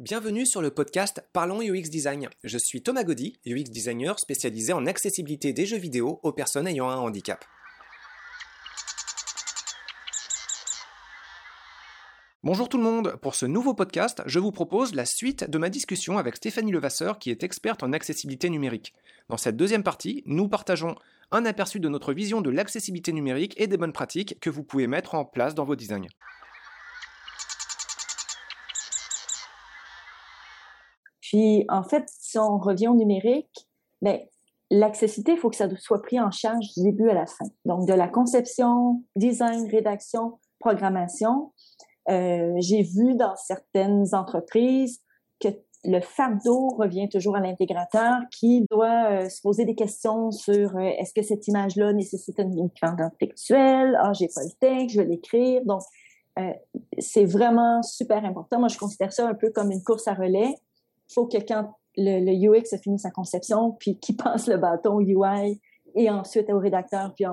Bienvenue sur le podcast Parlons UX Design. Je suis Thomas Gaudy, UX designer spécialisé en accessibilité des jeux vidéo aux personnes ayant un handicap. Bonjour tout le monde, pour ce nouveau podcast, je vous propose la suite de ma discussion avec Stéphanie Levasseur qui est experte en accessibilité numérique. Dans cette deuxième partie, nous partageons un aperçu de notre vision de l'accessibilité numérique et des bonnes pratiques que vous pouvez mettre en place dans vos designs. Puis, en fait, si on revient au numérique, ben, l'accessibilité, il faut que ça soit pris en charge du début à la fin. Donc, de la conception, design, rédaction, programmation. Euh, j'ai vu dans certaines entreprises que le fardeau revient toujours à l'intégrateur qui doit euh, se poser des questions sur euh, est-ce que cette image-là nécessite une équivalent textuelle? Ah, j'ai pas le texte, je vais l'écrire. Donc, c'est vraiment super important. Moi, je considère ça un peu comme une course à relais faut que quand le, UX a fini sa conception, puis qu'il passe le bâton au UI et ensuite au rédacteur, puis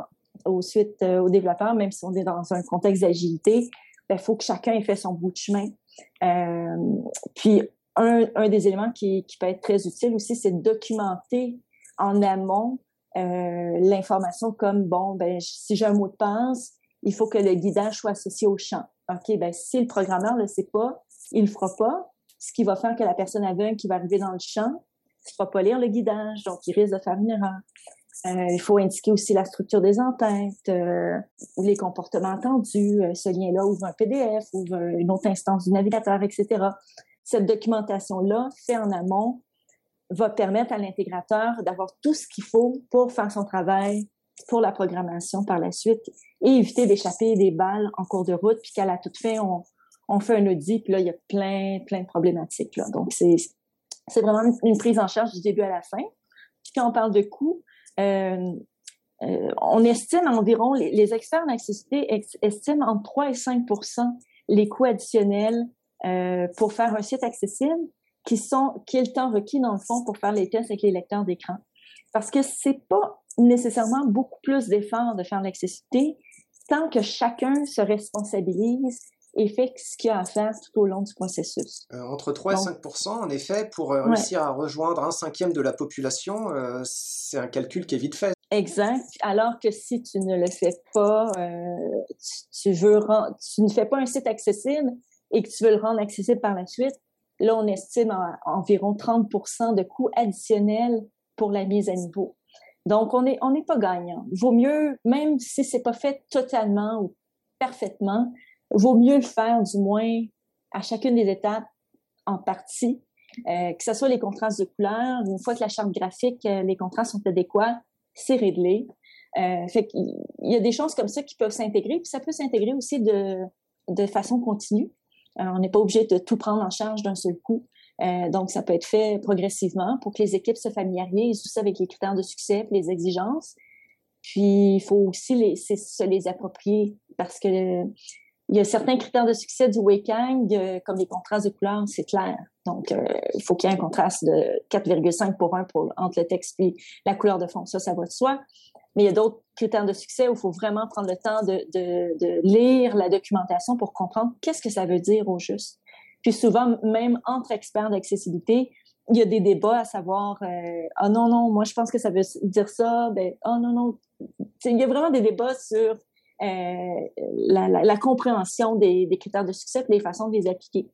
ensuite euh, au développeur, même si on est dans un contexte d'agilité, il ben, faut que chacun ait fait son bout de chemin. Euh, puis un, des éléments qui, peut être très utile aussi, c'est de documenter en amont euh, l'information comme bon, ben si j'ai un mot de passe, il faut que le guidage soit associé au champ. Ok, ben si le programmeur ne le sait pas, il le fera pas ce qui va faire que la personne aveugle qui va arriver dans le champ ne va pas lire le guidage, donc il risque de faire une erreur. Euh, il faut indiquer aussi la structure des entêtes, euh, ou les comportements attendus. Euh, ce lien-là ouvre un PDF, ouvre une autre instance du navigateur, etc. Cette documentation-là, faite en amont, va permettre à l'intégrateur d'avoir tout ce qu'il faut pour faire son travail pour la programmation par la suite et éviter d'échapper des balles en cours de route, puis qu'à la toute fin, on, on fait un audit, puis là, il y a plein, plein de problématiques. Là. Donc, c'est, vraiment une, prise en charge du début à la fin. Quand on parle de coûts, euh, euh, on estime environ, les, experts en accessibilité estiment entre 3 et 5% les coûts additionnels euh, pour faire un site accessible, qui sont est le temps requis dans le fond pour faire les tests avec les lecteurs d'écran. Parce que c'est pas nécessairement beaucoup plus d'efforts de faire l'accessibilité tant que chacun se responsabilise et fait ce qu'il y a à faire tout au long du processus. Euh, entre 3 et 5 en effet, pour euh, réussir à rejoindre un cinquième de la population, euh, c'est un calcul qui est vite fait. Exact. Alors que si tu ne le fais pas, tu, veux tu ne fais pas un site accessible et que tu veux le rendre accessible par la suite, là, on estime environ 30% de coûts additionnels pour la mise à niveau. Donc, on n'est on est pas gagnant. Vaut mieux, même si c'est pas fait totalement ou parfaitement, vaut mieux le faire du moins à chacune des étapes en partie, euh, que ce soit les contrastes de couleurs. Une fois que la charte graphique, euh, les contrastes sont adéquats, c'est réglé. Euh, fait qu'il y a des choses comme ça qui peuvent s'intégrer, puis ça peut s'intégrer aussi de, de façon continue. on n'est pas obligé de tout prendre en charge d'un seul coup. donc, ça peut être fait progressivement pour que les équipes se familiarisent aussi avec les critères de succès, les exigences. Puis, il faut aussi se les approprier parce que il y a certains critères de succès du Wakang, euh, comme les contrastes de couleurs, c'est clair. Donc, euh, il faut qu'il y ait un contraste de 4,5 pour 1 pour, entre le texte et la couleur de fond. Ça, ça va de soi. Mais il y a d'autres critères de succès où il faut vraiment prendre le temps de, de, de lire la documentation pour comprendre qu'est-ce que ça veut dire au juste. Puis souvent, même entre experts d'accessibilité, il y a des débats à savoir euh, oh non non moi je pense que ça veut dire ça ben oh non non il y a vraiment des débats sur euh, la, compréhension des, critères de succès et les façons de les appliquer.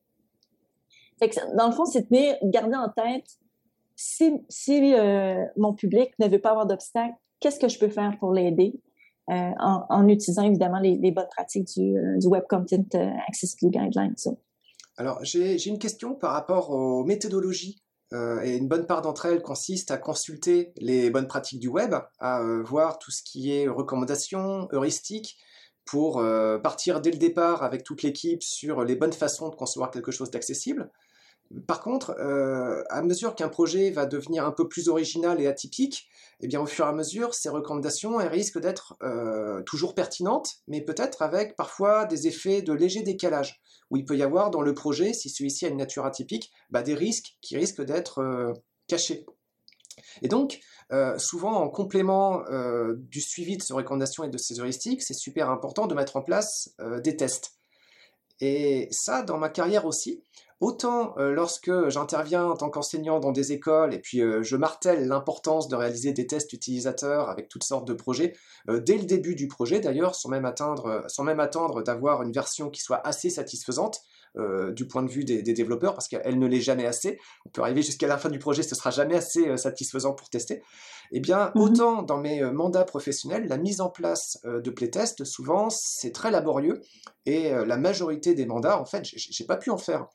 Dans le fond, c'est de garder en tête si, si euh, mon public ne veut pas avoir d'obstacles, qu'est-ce que je peux faire pour l'aider euh, en, utilisant évidemment les, bonnes pratiques du, du Web Content Accessibility Guidelines. Alors, j'ai une question par rapport aux méthodologies et une bonne part d'entre elles consiste à consulter les bonnes pratiques du web, à euh, voir tout ce qui est recommandations, heuristiques, pour euh, partir dès le départ avec toute l'équipe sur les bonnes façons de concevoir quelque chose d'accessible. Par contre, à mesure qu'un projet va devenir un peu plus original et atypique, eh bien, au fur et à mesure, ces recommandations risquent d'être toujours pertinentes, mais peut-être avec parfois des effets de léger décalage où il peut y avoir dans le projet, si celui-ci a une nature atypique, bah, des risques qui risquent d'être euh, cachés. Et donc, euh, souvent en complément euh, du suivi de ces recommandations et de ces heuristiques, c'est super important de mettre en place des tests. Et ça, dans ma carrière aussi, Autant lorsque j'interviens en tant qu'enseignant dans des écoles et puis je martèle l'importance de réaliser des tests utilisateurs avec toutes sortes de projets, dès le début du projet d'ailleurs, sans même, sans même attendre d'avoir une version qui soit assez satisfaisante, euh, du point de vue des, développeurs parce qu'elle ne l'est jamais assez. On peut arriver jusqu'à la fin du projet, ce sera jamais assez euh, satisfaisant pour tester. Eh bien, mhm. autant dans mes euh, mandats professionnels, la mise en place de playtest, souvent, c'est très laborieux et la majorité des mandats, en fait, j'ai pas pu en faire.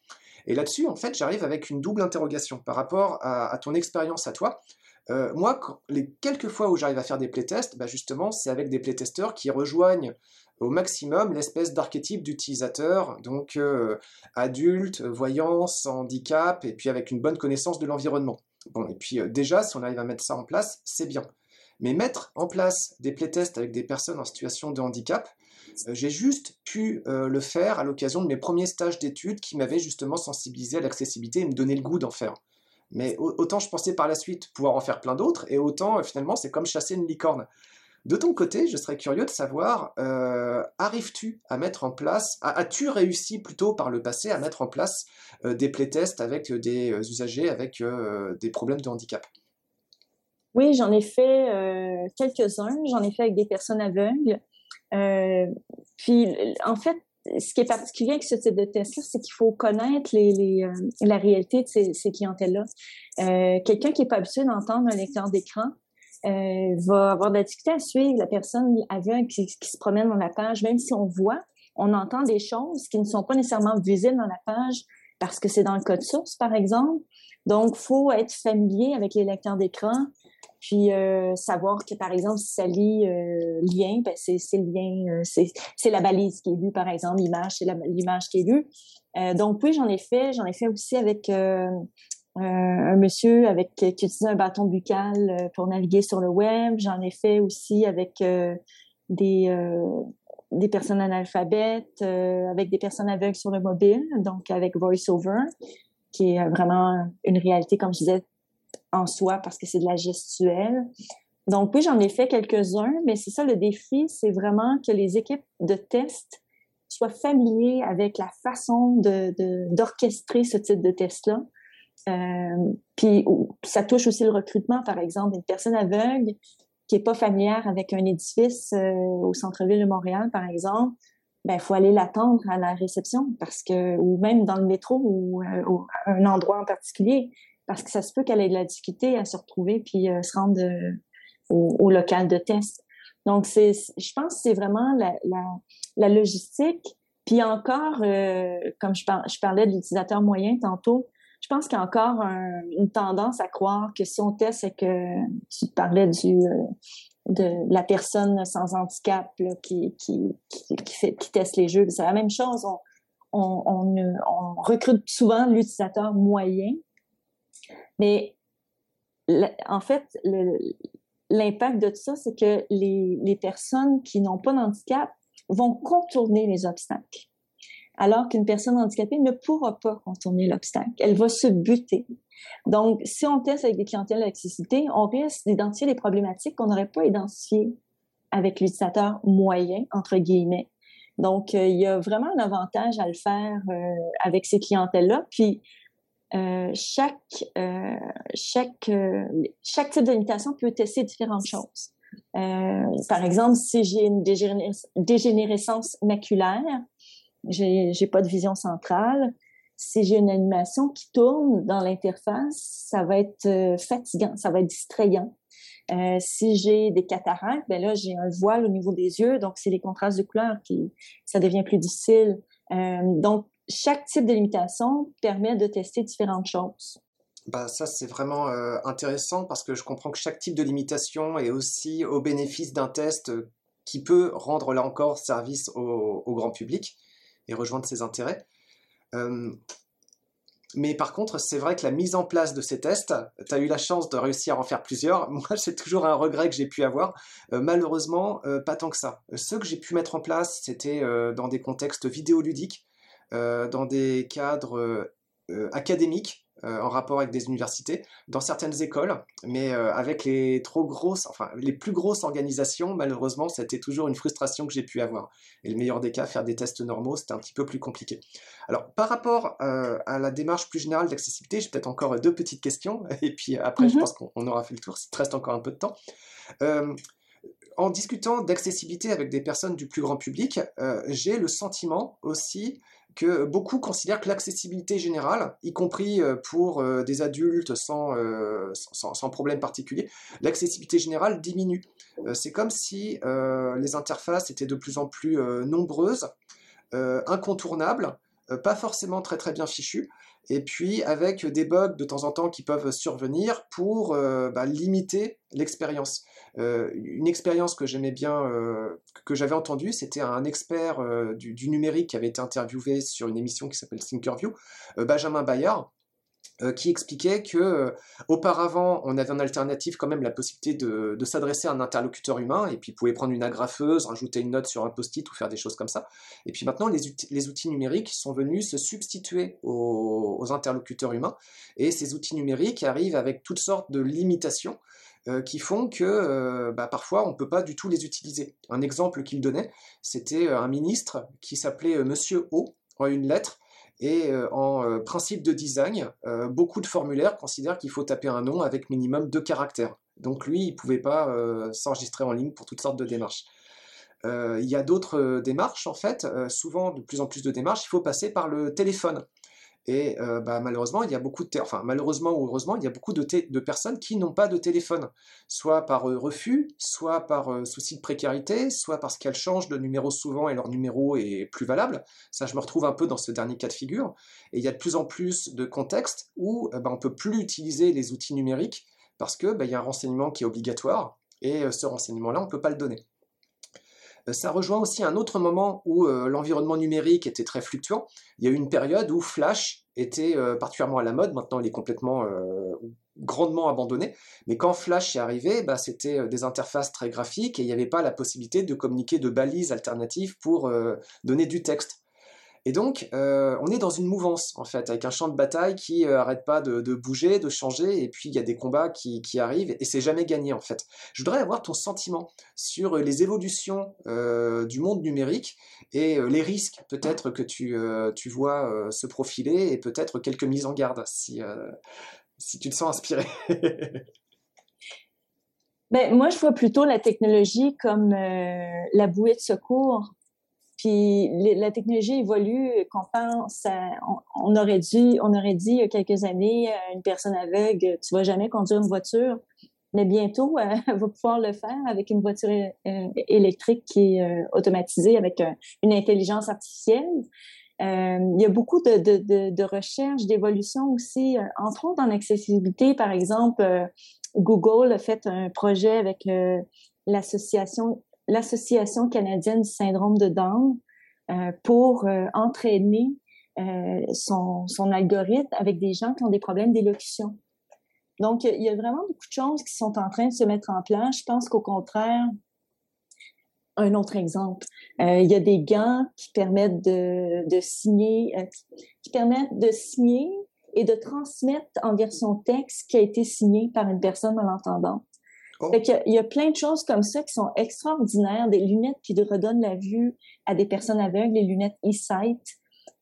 Et là-dessus, en fait, j'arrive avec une double interrogation par rapport à, ton expérience à toi. Moi, les quelques fois où j'arrive à faire des playtests, bah justement, c'est avec des playtesteurs qui rejoignent au maximum l'espèce d'archétype d'utilisateur, donc euh, adulte, voyance, handicap, et puis avec une bonne connaissance de l'environnement. Bon, et puis euh, déjà, si on arrive à mettre ça en place, c'est bien. Mais mettre en place des playtests avec des personnes en situation de handicap, euh, j'ai juste pu le faire à l'occasion de mes premiers stages d'études qui m'avaient justement sensibilisé à l'accessibilité et me donner le goût d'en faire. Mais autant je pensais par la suite pouvoir en faire plein d'autres, et autant finalement c'est comme chasser une licorne. De ton côté, je serais curieux de savoir, euh, arrives-tu à mettre en place, as-tu réussi plutôt par le passé à mettre en place euh, des playtests avec euh, des usagers avec des problèmes de handicap? Oui, j'en ai fait quelques-uns. J'en ai fait avec des personnes aveugles. puis, en fait, ce qui est particulier avec ce type de test-là, c'est qu'il faut connaître la réalité de ces, clientèles-là. Quelqu'un qui n'est pas habitué d'entendre un lecteur d'écran, euh, va avoir de la difficulté à suivre la personne qui, se promène dans la page, même si on voit, on entend des choses qui ne sont pas nécessairement visibles dans la page parce que c'est dans le code source, par exemple. Donc, faut être familier avec les lecteurs d'écran, puis euh, savoir que, par exemple, si ça lit euh, lien, ben c'est lien, euh, c'est la balise qui est lue, par exemple, l'image, c'est l'image qui est lue. Euh, donc, oui, j'en ai fait. J'en ai fait aussi avec un monsieur avec qui utilisait un bâton buccal pour naviguer sur le web. J'en ai fait aussi avec des des personnes analphabètes, avec des personnes aveugles sur le mobile, donc avec VoiceOver, qui est vraiment une réalité, comme je disais, en soi, parce que c'est de la gestuelle. Donc oui, j'en ai fait quelques-uns, mais c'est ça le défi, c'est vraiment que les équipes de test soient familiers avec la façon de d'orchestrer ce type de test-là. Euh, puis ça touche aussi le recrutement, par exemple, une personne aveugle qui est pas familière avec un édifice euh, au centre-ville de Montréal, par exemple, ben il faut aller l'attendre à la réception parce que ou même dans le métro ou, euh, un endroit en particulier parce que ça se peut qu'elle ait de la difficulté à se retrouver puis se rendre au, local de test. Donc c'est je pense que c'est vraiment la, logistique puis encore comme je, par, je parlais de l'utilisateur moyen tantôt, je pense qu'il y a encore une tendance à croire que si on teste et que tu parlais du euh, de la personne sans handicap qui, qui, qui, teste les jeux, c'est la même chose. On, on, recrute souvent l'utilisateur moyen, mais en fait, l'impact de tout ça, c'est que les, personnes qui n'ont pas d'handicap vont contourner les obstacles alors qu'une personne handicapée ne pourra pas contourner l'obstacle. Elle va se buter. Donc, si on teste avec des clientèles d'accessibilité, on risque d'identifier des problématiques qu'on n'aurait pas identifiées avec l'utilisateur moyen, entre guillemets. Donc, euh, il y a vraiment un avantage à le faire euh, avec ces clientèles-là. Puis, euh, chaque, chaque, chaque type de limitation peut tester différentes choses. par exemple, si j'ai une dégénérescence maculaire, j'ai, pas de vision centrale. Si j'ai une animation qui tourne dans l'interface, ça va être euh, fatigant, ça va être distrayant. Euh, si j'ai des cataractes, ben là j'ai un voile au niveau des yeux, donc c'est les contrastes de couleurs qui ça devient plus difficile. Euh, donc chaque type de limitation permet de tester différentes choses. Bah ça c'est vraiment intéressant parce que je comprends que chaque type de limitation est aussi au bénéfice d'un test qui peut rendre là encore service au, grand public et rejoindre ses intérêts. Euh, mais par contre, c'est vrai que la mise en place de ces tests, tu as eu la chance de réussir à en faire plusieurs. Moi, c'est toujours un regret que j'ai pu avoir. Euh, malheureusement, euh, pas tant que ça. Ceux que j'ai pu mettre en place, c'était dans des contextes vidéoludiques, dans des cadres académiques, euh, en rapport avec des universités, dans certaines écoles, mais euh, avec les trop grosses, enfin les plus grosses organisations, malheureusement, c'était toujours une frustration que j'ai pu avoir. Et le meilleur des cas, faire des tests normaux, c'était un petit peu plus compliqué. Alors, par rapport euh, à la démarche plus générale d'accessibilité, j'ai peut-être encore deux petites questions, et puis après, je mhm. pense qu'on aura fait le tour, s'il te reste encore un peu de temps. en discutant d'accessibilité avec des personnes du plus grand public, j'ai le sentiment aussi que beaucoup considèrent que l'accessibilité générale, y compris euh, pour euh, des adultes euh, sans, sans, problème particulier, l'accessibilité générale diminue. C'est comme si les interfaces étaient de plus en plus nombreuses, incontournables, pas forcément très très bien fichues, et puis avec des bugs de temps en temps qui peuvent survenir pour euh, bah, limiter l'expérience. Euh, une expérience que j'aimais bien, euh, que j'avais entendue, c'était un expert du, du, numérique qui avait été interviewé sur une émission qui s'appelle Thinkerview, Benjamin Bayard, euh, qui expliquait que euh, auparavant on avait en alternative quand même la possibilité de, s'adresser à un interlocuteur humain et puis pouvait prendre une agrafeuse, rajouter une note sur un post-it ou faire des choses comme ça. Et puis maintenant les, les outils numériques sont venus se substituer aux, interlocuteurs humains et ces outils numériques arrivent avec toutes sortes de limitations euh, qui font que bah, parfois on ne peut pas du tout les utiliser. Un exemple qu'il donnait, c'était un ministre qui s'appelait Monsieur O, en une lettre, et euh, en euh, principe de design, euh, beaucoup de formulaires considèrent qu'il faut taper un nom avec minimum deux caractères. Donc lui, il ne pouvait pas s'enregistrer en ligne pour toutes sortes de démarches. il y a d'autres démarches, en fait, souvent de plus en plus de démarches, il faut passer par le téléphone. Et euh, bah, malheureusement, il y a beaucoup de, enfin malheureusement ou heureusement, il y a beaucoup de, personnes qui n'ont pas de téléphone, soit par euh, refus, soit par euh, souci de précarité, soit parce qu'elles changent de numéro souvent et leur numéro est plus valable. Ça, je me retrouve un peu dans ce dernier cas de figure. Et il y a de plus en plus de contextes où bah, on peut plus utiliser les outils numériques parce que bah, il y a un renseignement qui est obligatoire et ce renseignement-là, on ne peut pas le donner. Euh, ça rejoint aussi un autre moment où euh, l'environnement numérique était très fluctuant. Il y a eu une période où Flash était euh, particulièrement à la mode. Maintenant, il est complètement grandement abandonné. Mais quand Flash est arrivé, bah, c'était des interfaces très graphiques et il n'y avait pas la possibilité de communiquer de balises alternatives pour donner du texte. Et donc, euh, on est dans une mouvance, en fait, avec un champ de bataille qui n'arrête euh, pas de, bouger, de changer, et puis il y a des combats qui, arrivent, et c'est jamais gagné, en fait. Je voudrais avoir ton sentiment sur les évolutions euh, du monde numérique et les risques, peut-être, que tu, tu vois se profiler, et peut-être quelques mises en garde, si, si tu te sens inspiré. ben, moi, je vois plutôt la technologie comme la bouée de secours puis la technologie évolue, qu'on pense, on, aurait dit, on aurait dit il y a quelques années une personne aveugle, tu vas jamais conduire une voiture, mais bientôt elle va pouvoir le faire avec une voiture euh, électrique qui est euh, automatisée avec une intelligence artificielle. Euh, il y a beaucoup de, recherches, d'évolution aussi, entre autres en accessibilité. Par exemple, Google a fait un projet avec l'association l'Association canadienne du syndrome de Down euh, pour euh, entraîner euh, son, son, algorithme avec des gens qui ont des problèmes d'élocution. Donc, il y a vraiment beaucoup de choses qui sont en train de se mettre en place. Je pense qu'au contraire, un autre exemple, il y a des gants qui permettent de, signer, qui permettent de signer et de transmettre en version texte qui a été signé par une personne malentendante. Oh. il y a plein de choses comme ça qui sont extraordinaires, des lunettes qui redonnent la vue à des personnes aveugles, les lunettes e-sight,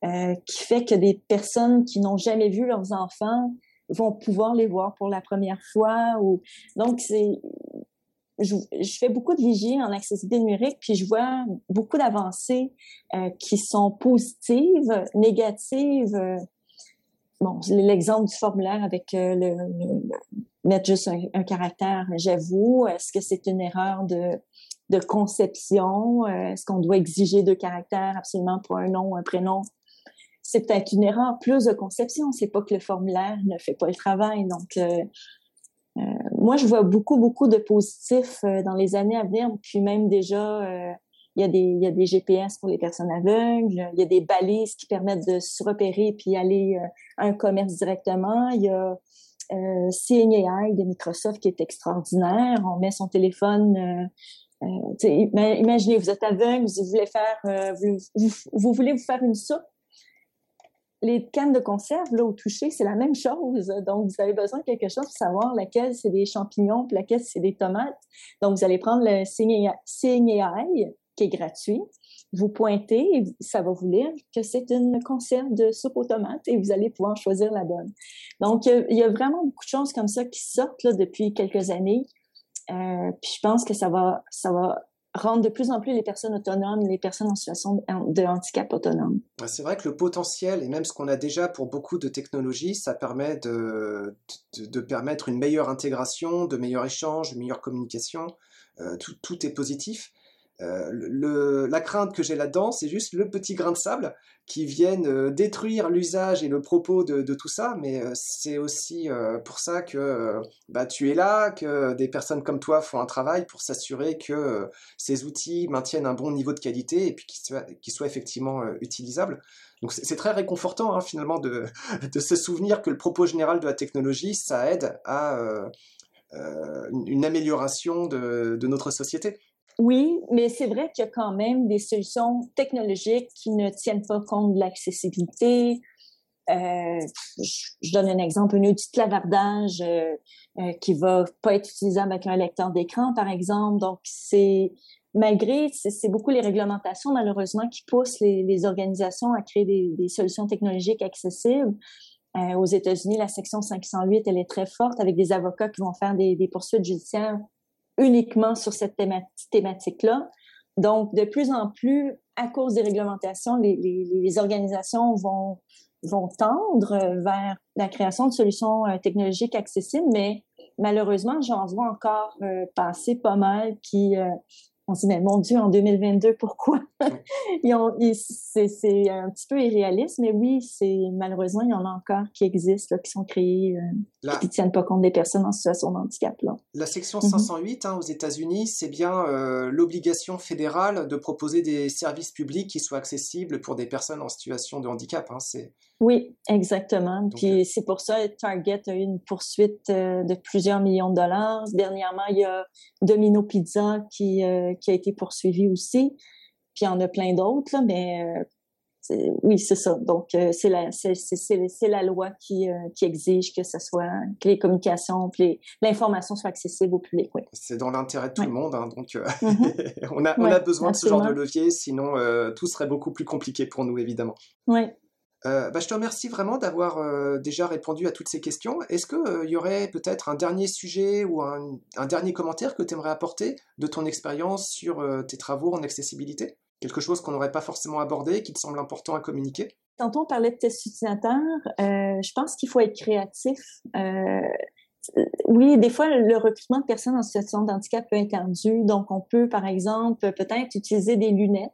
euh, qui fait que des personnes qui n'ont jamais vu leurs enfants vont pouvoir les voir pour la première fois. Ou... Donc, c'est... Je, fais beaucoup de vigie en accessibilité numérique, puis je vois beaucoup d'avancées euh, qui sont positives, négatives. Bon, l'exemple du formulaire avec euh, le, mettre juste un, caractère, j'avoue. Est-ce que c'est une erreur de, de conception? Euh, est-ce qu'on doit exiger deux caractères absolument pour un nom un prénom? C'est peut-être une erreur plus de conception. C'est pas que le formulaire ne fait pas le travail. Donc, euh, euh moi, je vois beaucoup, beaucoup de positifs dans les années à venir. Puis même déjà, il y, a des, il y a des GPS pour les personnes aveugles. Il y a des balises qui permettent de se repérer puis aller à un commerce directement. Il y a euh, Seeing AI de Microsoft qui est extraordinaire. On met son téléphone. Euh, euh imaginez, vous êtes aveugle, vous voulez faire, euh, vous, voulez vous faire une soupe. les cannes de conserve, là, au toucher, c'est la même chose. Donc, vous avez besoin de quelque chose pour savoir laquelle c'est des champignons, puis laquelle c'est des tomates. Donc, vous allez prendre le ail, qui est gratuit. Vous pointez ça va vous lire que c'est une conserve de soupe aux tomates et vous allez pouvoir choisir la bonne. Donc, il y a vraiment beaucoup de choses comme ça qui sortent depuis quelques années. Euh, puis je pense que ça va, ça va rendre de plus en plus les personnes autonomes, les personnes en situation de handicap autonomes. C'est vrai que le potentiel, et même ce qu'on a déjà pour beaucoup de technologies, ça permet de, de, permettre une meilleure intégration, de meilleurs échanges, de meilleure communication. Euh, tout, tout, est positif. Euh, la crainte que j'ai là-dedans, c'est juste le petit grain de sable qui vienne euh, détruire l'usage et le propos de, tout ça, mais euh, c'est aussi pour ça que bah, tu es là, que des personnes comme toi font un travail pour s'assurer que ces outils maintiennent un bon niveau de qualité et puis qu'ils soient, effectivement utilisables. Donc c'est très réconfortant hein, finalement de, se souvenir que le propos général de la technologie, ça aide à une amélioration de notre société. Oui, mais c'est vrai qu'il y a quand même des solutions technologiques qui ne tiennent pas compte de l'accessibilité. Euh, je, donne un exemple, un outil de clavardage euh, euh, qui va pas être utilisable avec un lecteur d'écran, par exemple. Donc, c'est malgré, c'est beaucoup les réglementations, malheureusement, qui poussent les, organisations à créer des, solutions technologiques accessibles. aux États-Unis, la section 508, elle est très forte avec des avocats qui vont faire des poursuites judiciaires uniquement sur cette thématique-là. Donc, de plus en plus, à cause des réglementations, les, organisations vont, vont tendre vers la création de solutions euh, technologiques accessibles, mais malheureusement, j'en vois encore euh, passer pas mal qui, euh, on se dit, mais mon Dieu, en 2022, pourquoi? c'est un petit peu irréaliste, mais oui, c'est malheureusement, il y en a encore qui existent, qui sont créés, euh, qui ne tiennent pas compte des personnes en situation de handicap. Là. La section 508 mm-hmm. hein, aux États-Unis, c'est bien euh, l'obligation fédérale de proposer des services publics qui soient accessibles pour des personnes en situation de handicap. Hein, c'est oui, exactement. Puis euh, c'est pour ça que Target a eu une poursuite euh, de plusieurs millions de dollars. Dernièrement, il y a Domino Pizza qui, euh, qui a été poursuivi aussi. Puis il y en a plein d'autres, mais oui, c'est ça. Donc, c'est la, c'est, la loi qui, qui exige que ce soit, que les communications, que l'information soit accessible au public. Oui. C'est dans l'intérêt de tout le monde. Hein, donc, on, a, on a besoin de ce genre de levier, sinon tout serait beaucoup plus compliqué pour nous, évidemment. Oui. Euh, bah, je te remercie vraiment d'avoir euh, déjà répondu à toutes ces questions. Est-ce qu'il euh, y aurait peut-être un dernier sujet ou un, dernier commentaire que tu aimerais apporter de ton expérience sur tes travaux en accessibilité? Quelque chose qu'on n'aurait pas forcément abordé, qui te semble important à communiquer? Tantôt, on parlait de tests utilisateurs. je pense qu'il faut être créatif. oui, des fois, le recrutement de personnes en situation de handicap peut être ardu. Donc, on peut, par exemple, peut-être utiliser des lunettes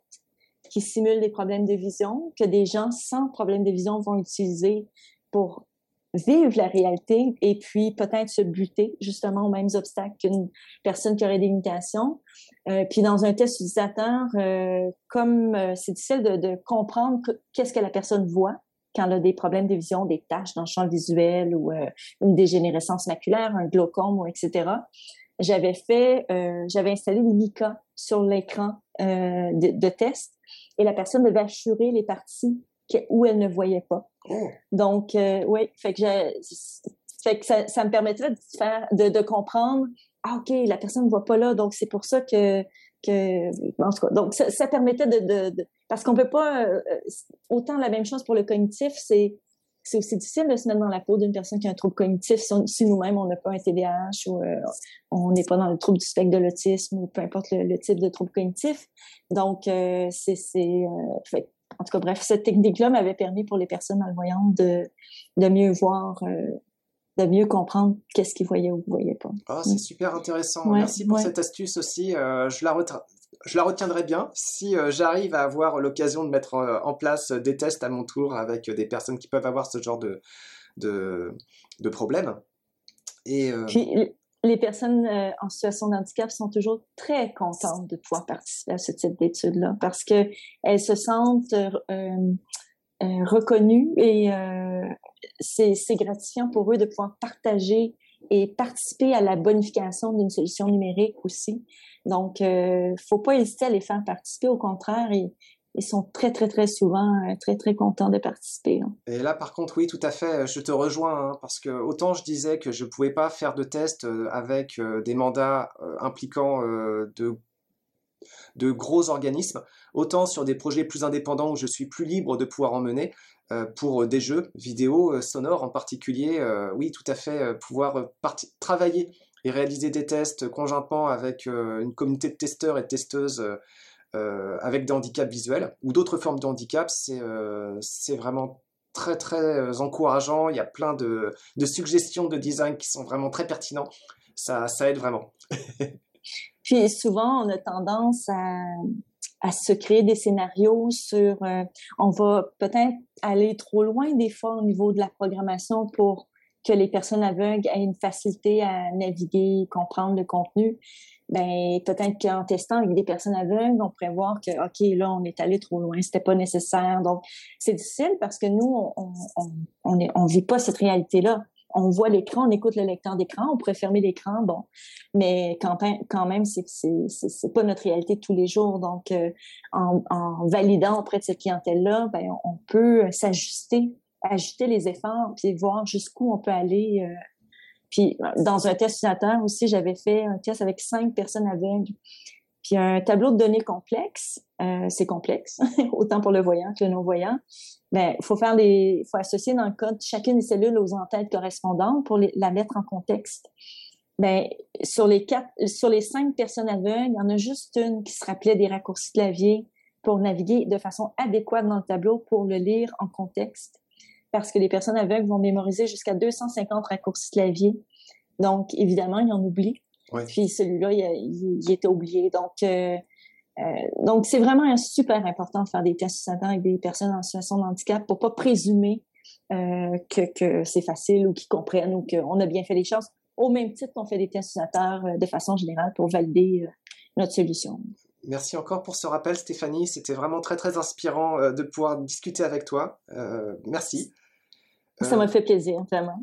qui simulent des problèmes de vision, que des gens sans problème de vision vont utiliser pour vivre la réalité et puis peut-être se buter justement aux mêmes obstacles qu'une personne qui aurait des limitations. Euh, puis dans un test utilisateur, euh, comme euh, c'est difficile de, comprendre qu'est-ce que la personne voit quand elle a des problèmes de vision, des taches dans le champ visuel ou une dégénérescence maculaire, un glaucome, etc. J'avais fait, j'avais installé des Mika sur l'écran de test et la personne devait assurer les parties où elle ne voyait pas. Oh. Donc, euh, oui, fait que, fait que ça, ça, me permettait de faire, de, de, comprendre, ah, OK, la personne ne voit pas là, donc c'est pour ça que, que, en tout cas, donc ça, ça permettait de, de, parce qu'on peut pas, euh, autant la même chose pour le cognitif, c'est, c'est aussi difficile de se mettre dans la peau d'une personne qui a un trouble cognitif si, nous-mêmes on n'a pas un TDAH ou euh, on n'est pas dans le trouble du spectre de l'autisme ou peu importe le, type de trouble cognitif. Donc, euh, c'est, euh, en tout cas, bref, cette technique-là m'avait permis pour les personnes malvoyantes de, de mieux voir, de mieux comprendre qu'est-ce qu'ils voyaient ou ne voyaient pas. Ah, c'est mm. super intéressant. Merci pour cette astuce aussi. je la je la retiendrai bien si euh, j'arrive à avoir l'occasion de mettre euh, en place des tests à mon tour avec des personnes qui peuvent avoir ce genre de, de, de problème. Et, euh, Puis, les personnes en situation de handicap sont toujours très contentes de pouvoir participer à ce type d'études-là parce qu'elles se sentent reconnues et c'est gratifiant pour eux de pouvoir partager et participer à la bonification d'une solution numérique aussi. Donc, euh, faut pas hésiter à les faire participer. Au contraire, ils, sont très, très, très souvent euh, très, très contents de participer. Hein. Et là, par contre, oui, tout à fait, je te rejoins, hein, parce que autant je disais que je ne pouvais pas faire de tests euh, avec euh, des mandats impliquant de, de gros organismes, autant sur des projets plus indépendants où je suis plus libre de pouvoir en mener, pour des jeux vidéo sonores en particulier, oui, tout à fait, pouvoir travailler et réaliser des tests conjointement avec une communauté de testeurs et de testeuses euh, avec des handicaps visuels ou d'autres formes de handicap, euh, c'est vraiment très très euh, encourageant. Il y a plein de, de, suggestions de design qui sont vraiment très pertinents. Ça, ça aide vraiment. Puis souvent, on a tendance à, à se créer des scénarios sur, on va peut-être aller trop loin des fois au niveau de la programmation pour que les personnes aveugles aient une facilité à naviguer, comprendre le contenu ben peut-être qu'en testant avec des personnes aveugles, on pourrait voir que ok là on est allé trop loin, c'était pas nécessaire. Donc c'est difficile parce que nous on on on, vit pas cette réalité là. On voit l'écran, on écoute le lecteur d'écran, on pourrait fermer l'écran, bon, mais quand, même, c'est pas notre réalité de tous les jours. Donc, euh, en, en, validant auprès de cette clientèle-là, ben, on peut s'ajuster, ajuster les efforts, puis voir jusqu'où on peut aller euh, puis dans un test utilisateur aussi, j'avais fait un test avec cinq personnes aveugles. Puis un tableau de données complexe, euh, c'est complexe, autant pour le voyant que le non-voyant. Mais il faut faire les, faut associer dans le code chacune des cellules aux entêtes correspondantes pour la mettre en contexte. Mais sur les quatre, sur les cinq personnes aveugles, il y en a juste une qui se rappelait des raccourcis clavier pour naviguer de façon adéquate dans le tableau pour le lire en contexte parce que les personnes aveugles vont mémoriser jusqu'à 250 raccourcis clavier. Donc, évidemment, ils en oublient. Puis celui-là, il, était oublié. Donc, euh, euh, donc c'est vraiment super important de faire des tests avec des personnes en situation de handicap pour pas présumer euh, que, que c'est facile ou qu'ils comprennent ou qu'on a bien fait les choses. Au même titre qu'on fait des tests de façon générale pour valider notre solution. Merci encore pour ce rappel, Stéphanie. C'était vraiment très, très inspirant de pouvoir discuter avec toi. merci. Ça m'a fait plaisir, vraiment.